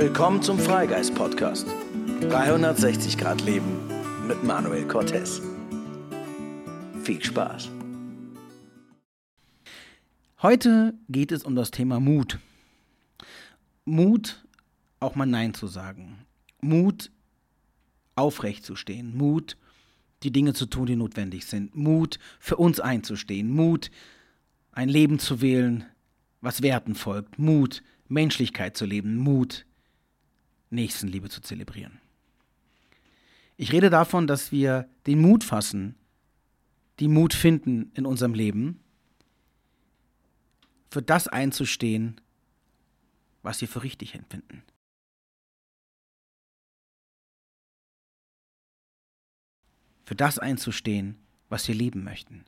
Willkommen zum Freigeist Podcast. 360 Grad Leben mit Manuel Cortez. Viel Spaß. Heute geht es um das Thema Mut. Mut, auch mal Nein zu sagen. Mut, aufrecht zu stehen. Mut, die Dinge zu tun, die notwendig sind. Mut, für uns einzustehen. Mut, ein Leben zu wählen, was Werten folgt. Mut, Menschlichkeit zu leben. Mut, Nächstenliebe zu zelebrieren. Ich rede davon, dass wir den Mut fassen, die Mut finden in unserem Leben, für das einzustehen, was wir für richtig empfinden. Für das einzustehen, was wir leben möchten.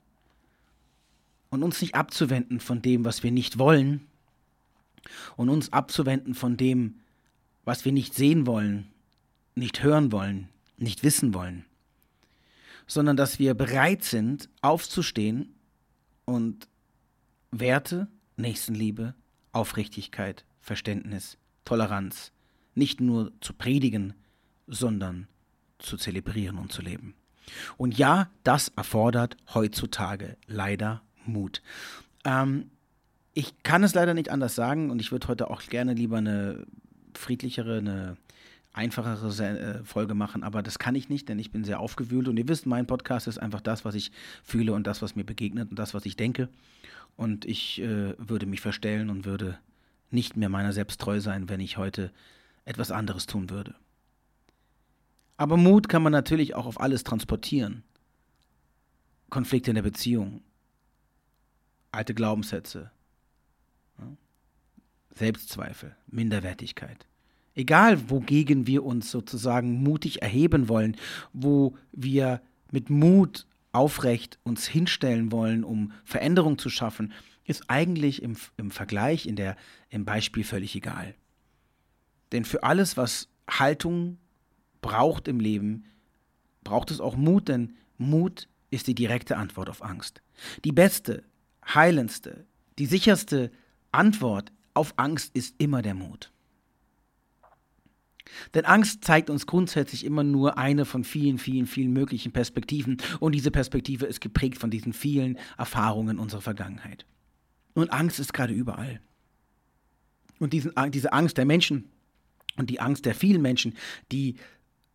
Und uns nicht abzuwenden von dem, was wir nicht wollen, und uns abzuwenden von dem, was wir nicht sehen wollen, nicht hören wollen, nicht wissen wollen, sondern dass wir bereit sind, aufzustehen und Werte, Nächstenliebe, Aufrichtigkeit, Verständnis, Toleranz nicht nur zu predigen, sondern zu zelebrieren und zu leben. Und ja, das erfordert heutzutage leider Mut. Ähm, ich kann es leider nicht anders sagen und ich würde heute auch gerne lieber eine friedlichere, eine einfachere äh, Folge machen, aber das kann ich nicht, denn ich bin sehr aufgewühlt und ihr wisst, mein Podcast ist einfach das, was ich fühle und das, was mir begegnet und das, was ich denke. Und ich äh, würde mich verstellen und würde nicht mehr meiner selbst treu sein, wenn ich heute etwas anderes tun würde. Aber Mut kann man natürlich auch auf alles transportieren. Konflikte in der Beziehung, alte Glaubenssätze, Selbstzweifel, Minderwertigkeit. Egal, wogegen wir uns sozusagen mutig erheben wollen, wo wir mit Mut aufrecht uns hinstellen wollen, um Veränderung zu schaffen, ist eigentlich im, im Vergleich, in der, im Beispiel völlig egal. Denn für alles, was Haltung braucht im Leben, braucht es auch Mut, denn Mut ist die direkte Antwort auf Angst. Die beste, heilendste, die sicherste Antwort auf Angst ist immer der Mut. Denn Angst zeigt uns grundsätzlich immer nur eine von vielen, vielen, vielen möglichen Perspektiven und diese Perspektive ist geprägt von diesen vielen Erfahrungen unserer Vergangenheit. Und Angst ist gerade überall. Und diesen, diese Angst der Menschen und die Angst der vielen Menschen, die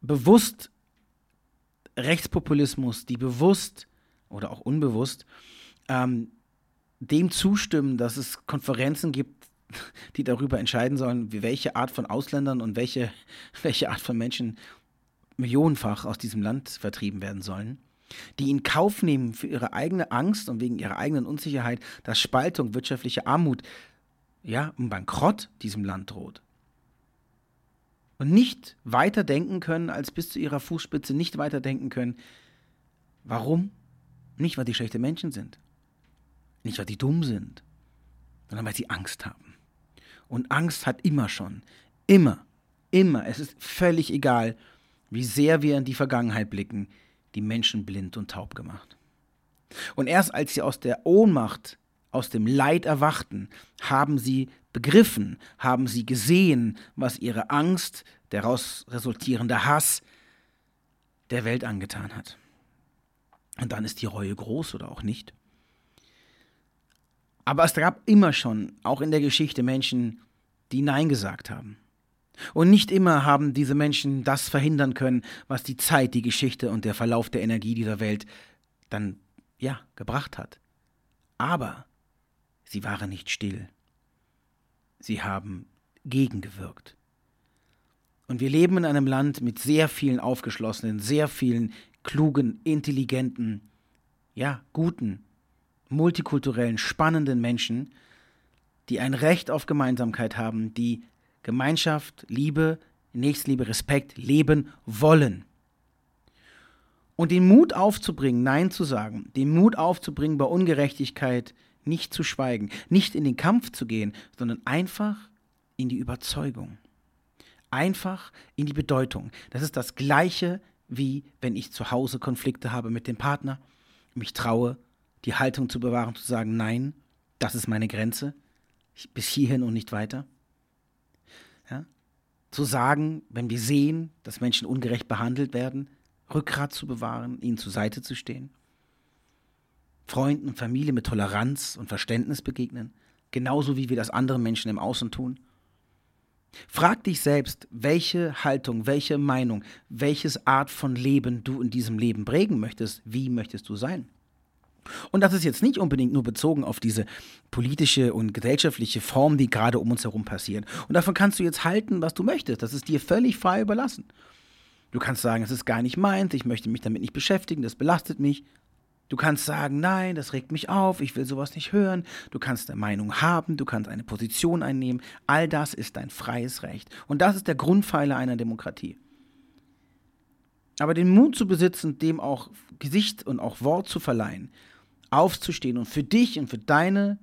bewusst Rechtspopulismus, die bewusst oder auch unbewusst ähm, dem zustimmen, dass es Konferenzen gibt, die darüber entscheiden sollen, welche Art von Ausländern und welche, welche Art von Menschen millionenfach aus diesem Land vertrieben werden sollen, die in Kauf nehmen für ihre eigene Angst und wegen ihrer eigenen Unsicherheit, dass Spaltung, wirtschaftliche Armut, ja, ein Bankrott diesem Land droht. Und nicht weiter denken können als bis zu ihrer Fußspitze, nicht weiter denken können. Warum? Nicht, weil die schlechte Menschen sind. Nicht, weil die dumm sind, sondern weil sie Angst haben. Und Angst hat immer schon, immer, immer, es ist völlig egal, wie sehr wir in die Vergangenheit blicken, die Menschen blind und taub gemacht. Und erst als sie aus der Ohnmacht, aus dem Leid erwachten, haben sie begriffen, haben sie gesehen, was ihre Angst, daraus resultierende Hass der Welt angetan hat. Und dann ist die Reue groß oder auch nicht. Aber es gab immer schon, auch in der Geschichte, Menschen, die Nein gesagt haben. Und nicht immer haben diese Menschen das verhindern können, was die Zeit, die Geschichte und der Verlauf der Energie dieser Welt dann, ja, gebracht hat. Aber sie waren nicht still. Sie haben gegengewirkt. Und wir leben in einem Land mit sehr vielen aufgeschlossenen, sehr vielen klugen, intelligenten, ja, guten multikulturellen, spannenden Menschen, die ein Recht auf Gemeinsamkeit haben, die Gemeinschaft, Liebe, Nächstenliebe, Respekt leben wollen. Und den Mut aufzubringen, Nein zu sagen, den Mut aufzubringen, bei Ungerechtigkeit nicht zu schweigen, nicht in den Kampf zu gehen, sondern einfach in die Überzeugung. Einfach in die Bedeutung. Das ist das Gleiche, wie wenn ich zu Hause Konflikte habe mit dem Partner, mich traue, die Haltung zu bewahren, zu sagen, nein, das ist meine Grenze, bis hierhin und nicht weiter. Ja? zu sagen, wenn wir sehen, dass Menschen ungerecht behandelt werden, Rückgrat zu bewahren, ihnen zur Seite zu stehen. Freunden und Familie mit Toleranz und Verständnis begegnen, genauso wie wir das anderen Menschen im Außen tun. Frag dich selbst, welche Haltung, welche Meinung, welches Art von Leben du in diesem Leben prägen möchtest, wie möchtest du sein? Und das ist jetzt nicht unbedingt nur bezogen auf diese politische und gesellschaftliche Form, die gerade um uns herum passiert. Und davon kannst du jetzt halten, was du möchtest. Das ist dir völlig frei überlassen. Du kannst sagen, es ist gar nicht meins, ich möchte mich damit nicht beschäftigen, das belastet mich. Du kannst sagen, nein, das regt mich auf, ich will sowas nicht hören. Du kannst eine Meinung haben, du kannst eine Position einnehmen. All das ist dein freies Recht. Und das ist der Grundpfeiler einer Demokratie. Aber den Mut zu besitzen, dem auch Gesicht und auch Wort zu verleihen, aufzustehen und für dich und für deine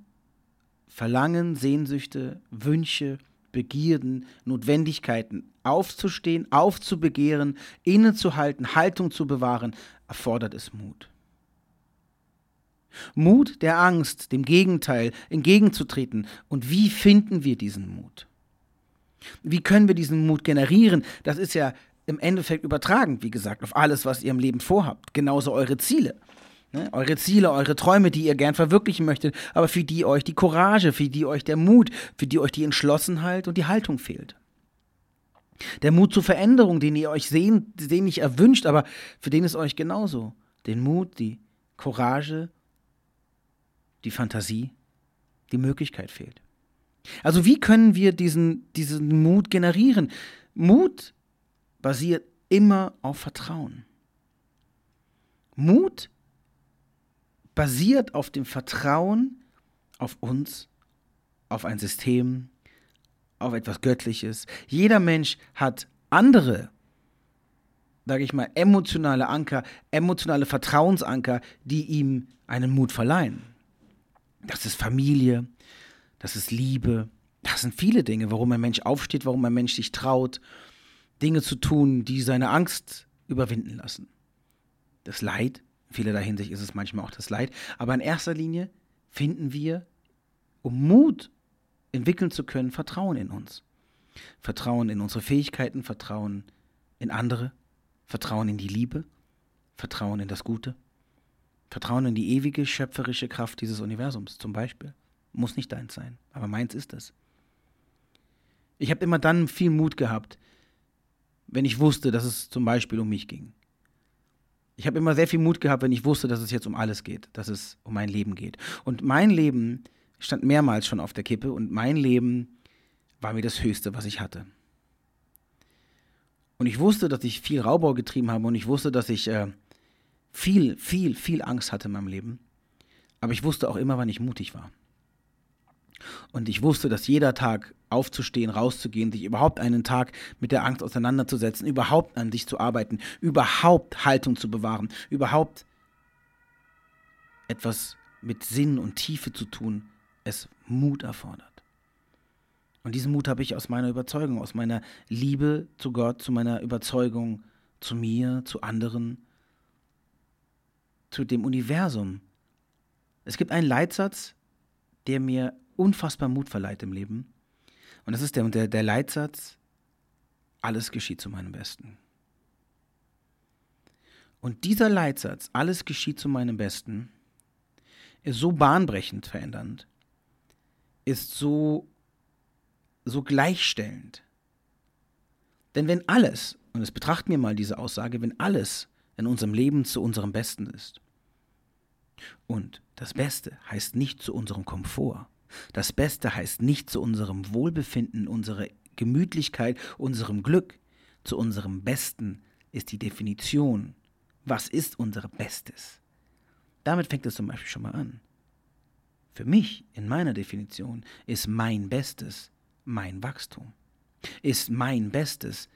Verlangen, Sehnsüchte, Wünsche, Begierden, Notwendigkeiten aufzustehen, aufzubegehren, innezuhalten, Haltung zu bewahren, erfordert es Mut. Mut der Angst, dem Gegenteil entgegenzutreten. Und wie finden wir diesen Mut? Wie können wir diesen Mut generieren? Das ist ja im Endeffekt übertragen, wie gesagt, auf alles, was ihr im Leben vorhabt. Genauso eure Ziele. Ne? Eure Ziele, eure Träume, die ihr gern verwirklichen möchtet, aber für die euch die Courage, für die euch der Mut, für die euch die Entschlossenheit und die Haltung fehlt. Der Mut zur Veränderung, den ihr euch sehen, den nicht erwünscht, aber für den ist euch genauso. Den Mut, die Courage, die Fantasie, die Möglichkeit fehlt. Also wie können wir diesen, diesen Mut generieren? Mut basiert immer auf Vertrauen. Mut basiert auf dem Vertrauen auf uns, auf ein System, auf etwas Göttliches. Jeder Mensch hat andere, sage ich mal, emotionale Anker, emotionale Vertrauensanker, die ihm einen Mut verleihen. Das ist Familie, das ist Liebe, das sind viele Dinge, warum ein Mensch aufsteht, warum ein Mensch sich traut, Dinge zu tun, die seine Angst überwinden lassen. Das Leid, in vielerlei Hinsicht ist es manchmal auch das Leid, aber in erster Linie finden wir, um Mut entwickeln zu können, Vertrauen in uns. Vertrauen in unsere Fähigkeiten, Vertrauen in andere, Vertrauen in die Liebe, Vertrauen in das Gute, Vertrauen in die ewige schöpferische Kraft dieses Universums zum Beispiel. Muss nicht deins sein, aber meins ist es. Ich habe immer dann viel Mut gehabt, wenn ich wusste, dass es zum Beispiel um mich ging. Ich habe immer sehr viel Mut gehabt, wenn ich wusste, dass es jetzt um alles geht, dass es um mein Leben geht. Und mein Leben stand mehrmals schon auf der Kippe und mein Leben war mir das Höchste, was ich hatte. Und ich wusste, dass ich viel Raubbau getrieben habe und ich wusste, dass ich äh, viel, viel, viel Angst hatte in meinem Leben. Aber ich wusste auch immer, wann ich mutig war. Und ich wusste, dass jeder Tag aufzustehen, rauszugehen, sich überhaupt einen Tag mit der Angst auseinanderzusetzen, überhaupt an sich zu arbeiten, überhaupt Haltung zu bewahren, überhaupt etwas mit Sinn und Tiefe zu tun, es Mut erfordert. Und diesen Mut habe ich aus meiner Überzeugung, aus meiner Liebe zu Gott, zu meiner Überzeugung zu mir, zu anderen, zu dem Universum. Es gibt einen Leitsatz, der mir unfassbar Mut verleiht im Leben. Und das ist der, der, der Leitsatz, alles geschieht zu meinem Besten. Und dieser Leitsatz, alles geschieht zu meinem Besten, ist so bahnbrechend verändernd, ist so, so gleichstellend. Denn wenn alles, und es betrachten wir mal diese Aussage, wenn alles in unserem Leben zu unserem Besten ist, und das Beste heißt nicht zu unserem Komfort, das Beste heißt nicht zu unserem Wohlbefinden, unserer Gemütlichkeit, unserem Glück, zu unserem Besten ist die Definition, was ist unser Bestes. Damit fängt es zum Beispiel schon mal an. Für mich, in meiner Definition, ist mein Bestes mein Wachstum. Ist mein Bestes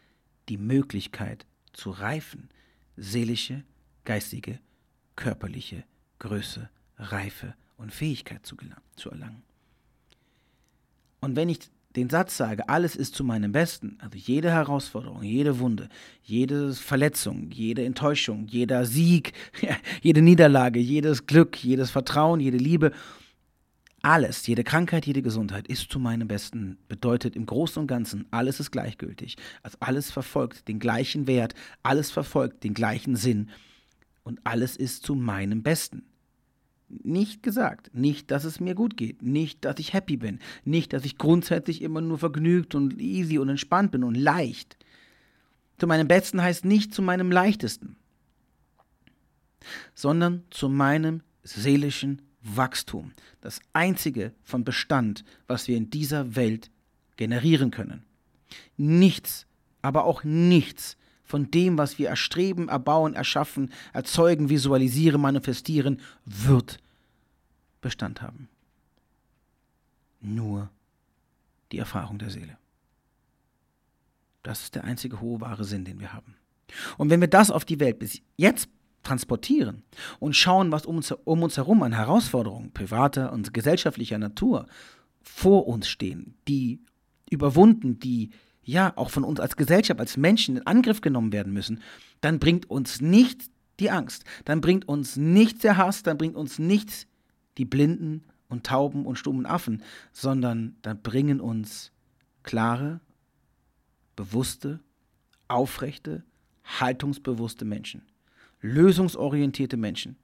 die Möglichkeit zu reifen, seelische, geistige, körperliche Größe, Reife und Fähigkeit zu, zu erlangen. Und wenn ich den Satz sage, alles ist zu meinem Besten, also jede Herausforderung, jede Wunde, jede Verletzung, jede Enttäuschung, jeder Sieg, jede Niederlage, jedes Glück, jedes Vertrauen, jede Liebe, Alles, jede Krankheit, jede Gesundheit ist zu meinem Besten, bedeutet im Großen und Ganzen, alles ist gleichgültig. Also alles verfolgt den gleichen Wert, alles verfolgt den gleichen Sinn und alles ist zu meinem Besten. Nicht gesagt, nicht, dass es mir gut geht, nicht, dass ich happy bin, nicht, dass ich grundsätzlich immer nur vergnügt und easy und entspannt bin und leicht. Zu meinem Besten heißt nicht zu meinem leichtesten, sondern zu meinem seelischen Wachstum. Das einzige von Bestand, was wir in dieser Welt generieren können. Nichts, aber auch nichts von dem, was wir erstreben, erbauen, erschaffen, erzeugen, visualisieren, manifestieren, wird Bestand haben. Nur die Erfahrung der Seele. Das ist der einzige hohe wahre Sinn, den wir haben. Und wenn wir das auf die Welt bis jetzt transportieren und schauen, was um uns, um uns herum an Herausforderungen privater und gesellschaftlicher Natur vor uns stehen, die überwunden, die ja auch von uns als Gesellschaft, als Menschen in Angriff genommen werden müssen, dann bringt uns nicht die Angst, dann bringt uns nicht der Hass, dann bringt uns nicht die blinden und tauben und stummen Affen, sondern dann bringen uns klare, bewusste, aufrechte, haltungsbewusste Menschen lösungsorientierte Menschen.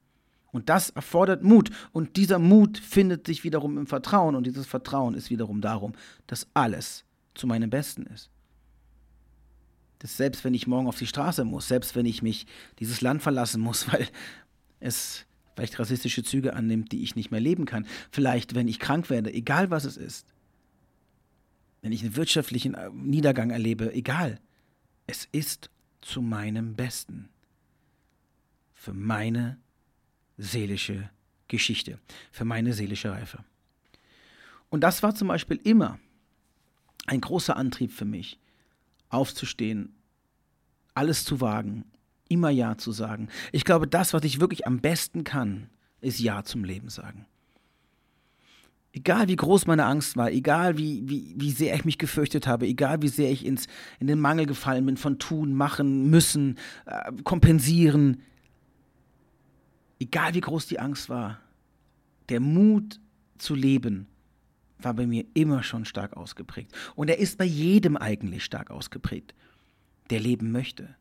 Und das erfordert Mut. Und dieser Mut findet sich wiederum im Vertrauen. Und dieses Vertrauen ist wiederum darum, dass alles zu meinem Besten ist. Dass selbst wenn ich morgen auf die Straße muss, selbst wenn ich mich dieses Land verlassen muss, weil es vielleicht rassistische Züge annimmt, die ich nicht mehr leben kann, vielleicht wenn ich krank werde, egal was es ist, wenn ich einen wirtschaftlichen Niedergang erlebe, egal, es ist zu meinem Besten für meine seelische Geschichte, für meine seelische Reife. Und das war zum Beispiel immer ein großer Antrieb für mich, aufzustehen, alles zu wagen, immer Ja zu sagen. Ich glaube, das, was ich wirklich am besten kann, ist Ja zum Leben sagen. Egal wie groß meine Angst war, egal wie, wie, wie sehr ich mich gefürchtet habe, egal wie sehr ich ins, in den Mangel gefallen bin von tun, machen, müssen, äh, kompensieren, egal wie groß die Angst war, der Mut zu leben war bei mir immer schon stark ausgeprägt. Und er ist bei jedem eigentlich stark ausgeprägt, der leben möchte.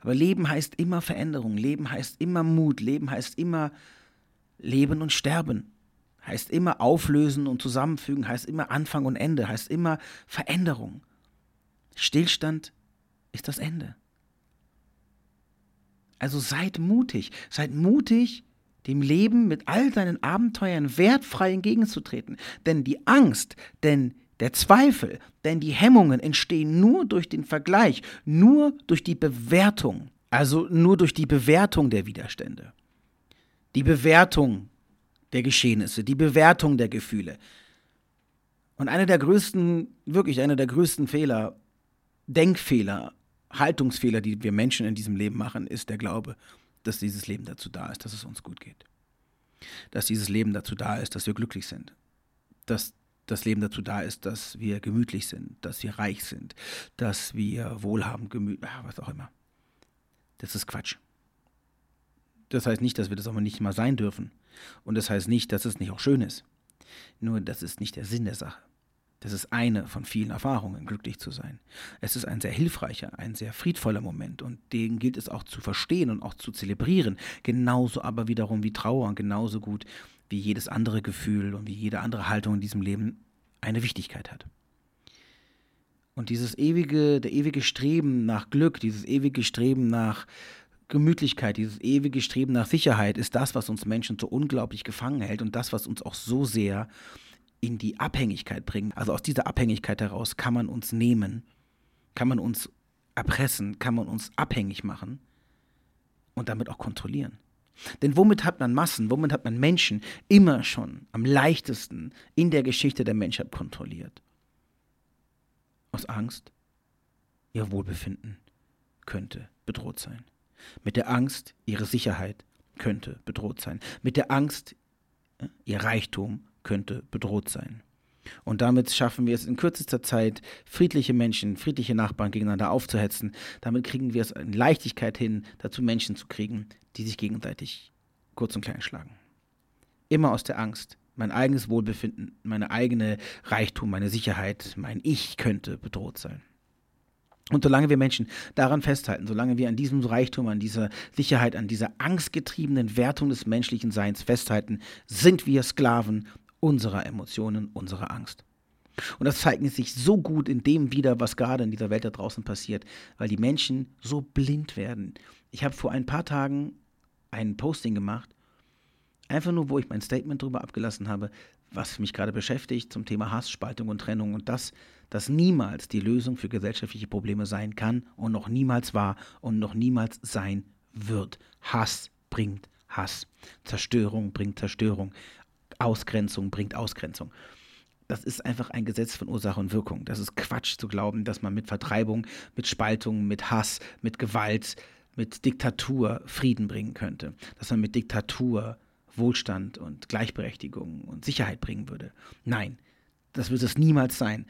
Aber Leben heißt immer Veränderung, Leben heißt immer Mut, Leben heißt immer Leben und Sterben, heißt immer Auflösen und Zusammenfügen, heißt immer Anfang und Ende, heißt immer Veränderung. Stillstand ist das Ende. Also seid mutig, seid mutig, dem Leben mit all seinen Abenteuern wertfrei entgegenzutreten. Denn die Angst, denn der Zweifel, denn die Hemmungen entstehen nur durch den Vergleich, nur durch die Bewertung, also nur durch die Bewertung der Widerstände. Die Bewertung der Geschehnisse, die Bewertung der Gefühle. Und einer der größten, wirklich einer der größten Fehler, Denkfehler Haltungsfehler, die wir Menschen in diesem Leben machen, ist der Glaube, dass dieses Leben dazu da ist, dass es uns gut geht. Dass dieses Leben dazu da ist, dass wir glücklich sind. Dass das Leben dazu da ist, dass wir gemütlich sind, dass wir reich sind, dass wir wohlhabend, gemütlich, was auch immer. Das ist Quatsch. Das heißt nicht, dass wir das auch nicht mal sein dürfen. Und das heißt nicht, dass es nicht auch schön ist. Nur das ist nicht der Sinn der Sache. Das ist eine von vielen Erfahrungen, glücklich zu sein. Es ist ein sehr hilfreicher, ein sehr friedvoller Moment und den gilt es auch zu verstehen und auch zu zelebrieren. Genauso aber wiederum wie Trauer und genauso gut wie jedes andere Gefühl und wie jede andere Haltung in diesem Leben eine Wichtigkeit hat. Und dieses ewige, der ewige Streben nach Glück, dieses ewige Streben nach Gemütlichkeit, dieses ewige Streben nach Sicherheit ist das, was uns Menschen so unglaublich gefangen hält und das, was uns auch so sehr in die Abhängigkeit bringen. Also aus dieser Abhängigkeit heraus kann man uns nehmen, kann man uns erpressen, kann man uns abhängig machen und damit auch kontrollieren. Denn womit hat man Massen, womit hat man Menschen immer schon am leichtesten in der Geschichte der Menschheit kontrolliert? Aus Angst, ihr Wohlbefinden könnte bedroht sein. Mit der Angst, ihre Sicherheit könnte bedroht sein. Mit der Angst, äh, ihr Reichtum könnte bedroht sein. Und damit schaffen wir es in kürzester Zeit, friedliche Menschen, friedliche Nachbarn gegeneinander aufzuhetzen. Damit kriegen wir es in Leichtigkeit hin, dazu Menschen zu kriegen, die sich gegenseitig kurz und klein schlagen. Immer aus der Angst, Mein eigenes Wohlbefinden, meine eigene Reichtum, meine Sicherheit, mein Ich könnte bedroht sein. Und solange wir Menschen daran festhalten, solange wir an diesem Reichtum, an dieser Sicherheit, an dieser angstgetriebenen Wertung des menschlichen Seins festhalten, sind wir Sklaven unserer Emotionen, unserer Angst. Und das zeigt sich so gut in dem wieder, was gerade in dieser Welt da draußen passiert, weil die Menschen so blind werden. Ich habe vor ein paar Tagen ein Posting gemacht, einfach nur, wo ich mein Statement darüber abgelassen habe, was mich gerade beschäftigt zum Thema Hass, Spaltung und Trennung und das, das niemals die Lösung für gesellschaftliche Probleme sein kann und noch niemals war und noch niemals sein wird. Hass bringt Hass. Zerstörung bringt Zerstörung. Ausgrenzung bringt Ausgrenzung. Das ist einfach ein Gesetz von Ursache und Wirkung. Das ist Quatsch zu glauben, dass man mit Vertreibung, mit Spaltung, mit Hass, mit Gewalt, mit Diktatur Frieden bringen könnte. Dass man mit Diktatur Wohlstand und Gleichberechtigung und Sicherheit bringen würde. Nein, das wird es niemals sein.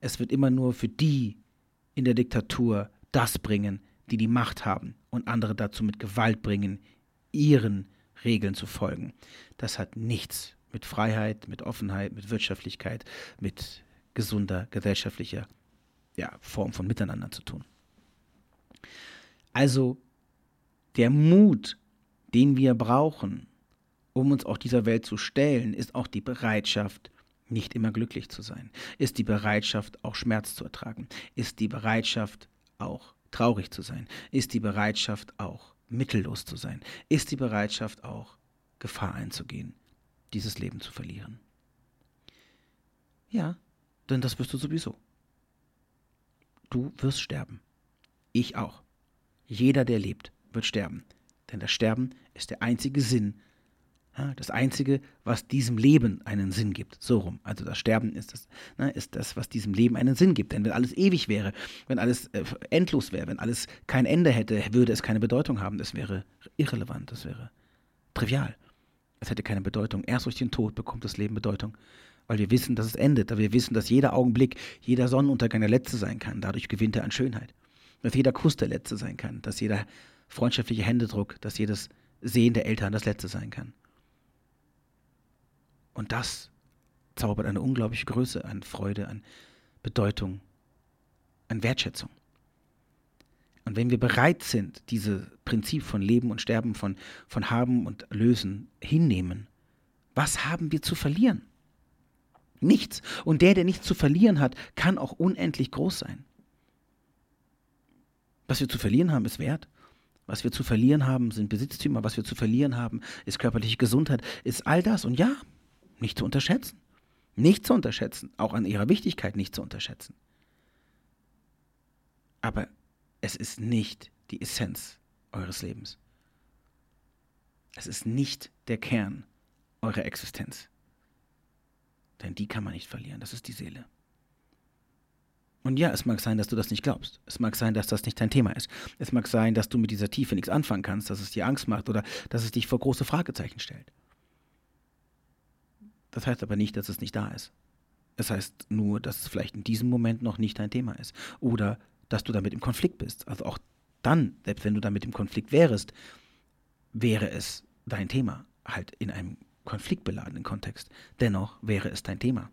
Es wird immer nur für die in der Diktatur das bringen, die die Macht haben und andere dazu mit Gewalt bringen, ihren Regeln zu folgen. Das hat nichts mit Freiheit, mit Offenheit, mit Wirtschaftlichkeit, mit gesunder gesellschaftlicher ja, Form von Miteinander zu tun. Also der Mut, den wir brauchen, um uns auch dieser Welt zu stellen, ist auch die Bereitschaft, nicht immer glücklich zu sein, ist die Bereitschaft, auch Schmerz zu ertragen, ist die Bereitschaft, auch traurig zu sein, ist die Bereitschaft, auch mittellos zu sein, ist die Bereitschaft, auch Gefahr einzugehen, dieses Leben zu verlieren. Ja, denn das wirst du sowieso. Du wirst sterben. Ich auch. Jeder, der lebt, wird sterben. Denn das Sterben ist der einzige Sinn das Einzige, was diesem Leben einen Sinn gibt. So rum. Also das Sterben ist das, ne, ist das, was diesem Leben einen Sinn gibt. Denn wenn alles ewig wäre, wenn alles äh, endlos wäre, wenn alles kein Ende hätte, würde es keine Bedeutung haben. Es wäre irrelevant, das wäre trivial. Es hätte keine Bedeutung. Erst durch den Tod bekommt das Leben Bedeutung. Weil wir wissen, dass es endet. Aber wir wissen, dass jeder Augenblick, jeder Sonnenuntergang der letzte sein kann. Dadurch gewinnt er an Schönheit. Dass jeder Kuss der letzte sein kann. Dass jeder freundschaftliche Händedruck, dass jedes Sehen der Eltern das letzte sein kann. Und das zaubert eine unglaubliche Größe an Freude, an Bedeutung, an Wertschätzung. Und wenn wir bereit sind, dieses Prinzip von Leben und Sterben, von, von Haben und Lösen hinnehmen, was haben wir zu verlieren? Nichts. Und der, der nichts zu verlieren hat, kann auch unendlich groß sein. Was wir zu verlieren haben, ist Wert. Was wir zu verlieren haben, sind Besitztümer. Was wir zu verlieren haben, ist körperliche Gesundheit, ist all das. Und ja, nicht zu unterschätzen. Nicht zu unterschätzen, auch an ihrer Wichtigkeit nicht zu unterschätzen. Aber es ist nicht die Essenz eures Lebens. Es ist nicht der Kern eurer Existenz. Denn die kann man nicht verlieren, das ist die Seele. Und ja, es mag sein, dass du das nicht glaubst. Es mag sein, dass das nicht dein Thema ist. Es mag sein, dass du mit dieser Tiefe nichts anfangen kannst, dass es dir Angst macht oder dass es dich vor große Fragezeichen stellt. Das heißt aber nicht, dass es nicht da ist. Es heißt nur, dass es vielleicht in diesem Moment noch nicht dein Thema ist. Oder dass du damit im Konflikt bist. Also auch dann, selbst wenn du damit im Konflikt wärst, wäre es dein Thema. Halt in einem konfliktbeladenen Kontext. Dennoch wäre es dein Thema.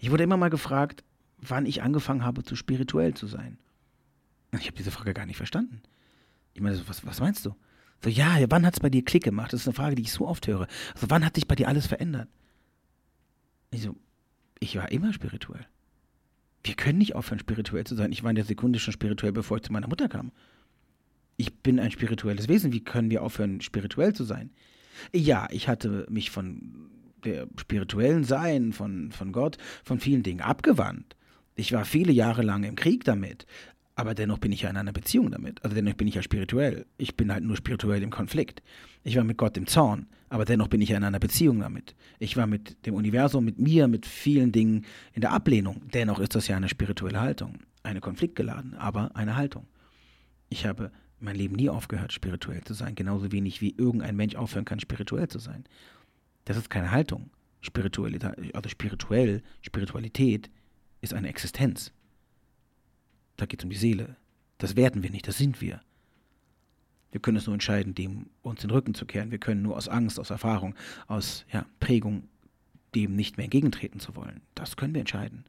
Ich wurde immer mal gefragt, wann ich angefangen habe, zu spirituell zu sein. Ich habe diese Frage gar nicht verstanden. Ich meine, was, was meinst du? So, ja, wann hat es bei dir Klick gemacht? Das ist eine Frage, die ich so oft höre. Also, wann hat sich bei dir alles verändert? Ich so, ich war immer spirituell. Wir können nicht aufhören, spirituell zu sein. Ich war in der Sekunde schon spirituell, bevor ich zu meiner Mutter kam. Ich bin ein spirituelles Wesen. Wie können wir aufhören, spirituell zu sein? Ja, ich hatte mich von der spirituellen Sein, von, von Gott, von vielen Dingen abgewandt. Ich war viele Jahre lang im Krieg damit. Aber dennoch bin ich ja in einer Beziehung damit. Also dennoch bin ich ja spirituell. Ich bin halt nur spirituell im Konflikt. Ich war mit Gott im Zorn, aber dennoch bin ich ja in einer Beziehung damit. Ich war mit dem Universum, mit mir, mit vielen Dingen in der Ablehnung. Dennoch ist das ja eine spirituelle Haltung. Eine konfliktgeladen, aber eine Haltung. Ich habe mein Leben nie aufgehört, spirituell zu sein. Genauso wenig wie irgendein Mensch aufhören kann, spirituell zu sein. Das ist keine Haltung. Spiritualität, also spirituell, Spiritualität ist eine Existenz. Da geht es um die Seele. Das werden wir nicht, das sind wir. Wir können es nur entscheiden, dem uns den Rücken zu kehren. Wir können nur aus Angst, aus Erfahrung, aus ja, Prägung dem nicht mehr entgegentreten zu wollen. Das können wir entscheiden.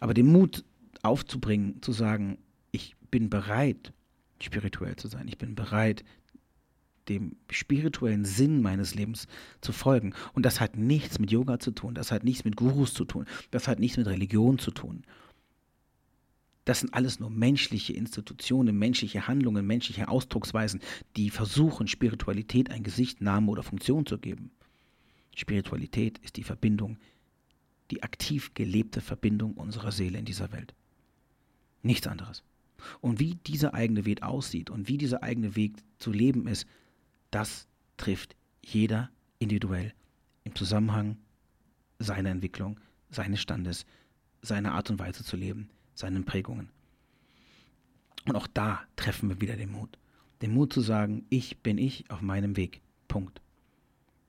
Aber den Mut aufzubringen, zu sagen, ich bin bereit, spirituell zu sein. Ich bin bereit, dem spirituellen Sinn meines Lebens zu folgen. Und das hat nichts mit Yoga zu tun, das hat nichts mit Gurus zu tun, das hat nichts mit Religion zu tun. Das sind alles nur menschliche Institutionen, menschliche Handlungen, menschliche Ausdrucksweisen, die versuchen, Spiritualität ein Gesicht, Name oder Funktion zu geben. Spiritualität ist die Verbindung, die aktiv gelebte Verbindung unserer Seele in dieser Welt. Nichts anderes. Und wie dieser eigene Weg aussieht und wie dieser eigene Weg zu leben ist, das trifft jeder individuell im Zusammenhang seiner Entwicklung, seines Standes, seiner Art und Weise zu leben, seinen Prägungen. Und auch da treffen wir wieder den Mut. Den Mut zu sagen, ich bin ich auf meinem Weg. Punkt.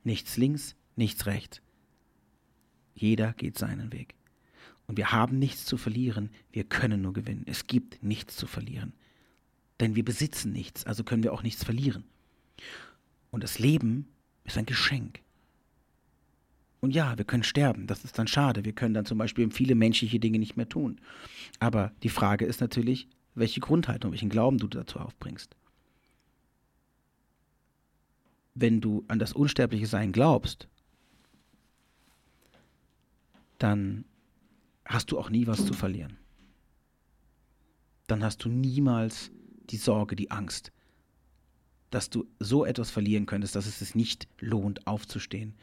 Nichts links, nichts rechts. Jeder geht seinen Weg. Und wir haben nichts zu verlieren, wir können nur gewinnen. Es gibt nichts zu verlieren. Denn wir besitzen nichts, also können wir auch nichts verlieren. Und das Leben ist ein Geschenk. Und ja, wir können sterben, das ist dann schade. Wir können dann zum Beispiel viele menschliche Dinge nicht mehr tun. Aber die Frage ist natürlich, welche Grundhaltung, welchen Glauben du dazu aufbringst. Wenn du an das unsterbliche Sein glaubst, dann hast du auch nie was zu verlieren. Dann hast du niemals die Sorge, die Angst, dass du so etwas verlieren könntest, dass es sich nicht lohnt, aufzustehen,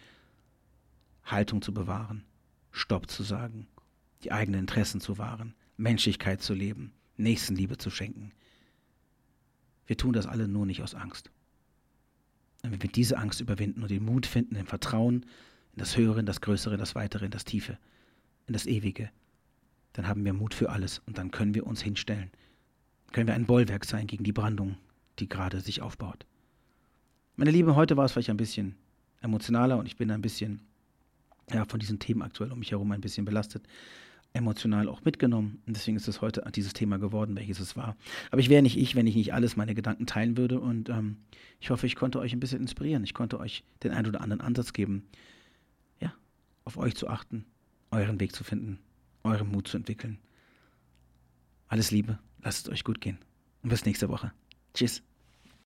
Haltung zu bewahren, Stopp zu sagen, die eigenen Interessen zu wahren, Menschlichkeit zu leben, Nächstenliebe zu schenken. Wir tun das alle nur nicht aus Angst. Wenn wir diese Angst überwinden und den Mut finden, im Vertrauen in das Höhere, in das Größere, in das Weitere, in das Tiefe, in das Ewige, dann haben wir Mut für alles und dann können wir uns hinstellen. Können wir ein Bollwerk sein gegen die Brandung, die gerade sich aufbaut. Meine Lieben, heute war es vielleicht ein bisschen emotionaler und ich bin ein bisschen ja, von diesen Themen aktuell um mich herum ein bisschen belastet, emotional auch mitgenommen. Und deswegen ist es heute dieses Thema geworden, welches es war. Aber ich wäre nicht ich, wenn ich nicht alles meine Gedanken teilen würde. Und ähm, ich hoffe, ich konnte euch ein bisschen inspirieren. Ich konnte euch den einen oder anderen Ansatz geben, ja, auf euch zu achten, euren Weg zu finden, euren Mut zu entwickeln. Alles Liebe, lasst es euch gut gehen. Und bis nächste Woche. Tschüss.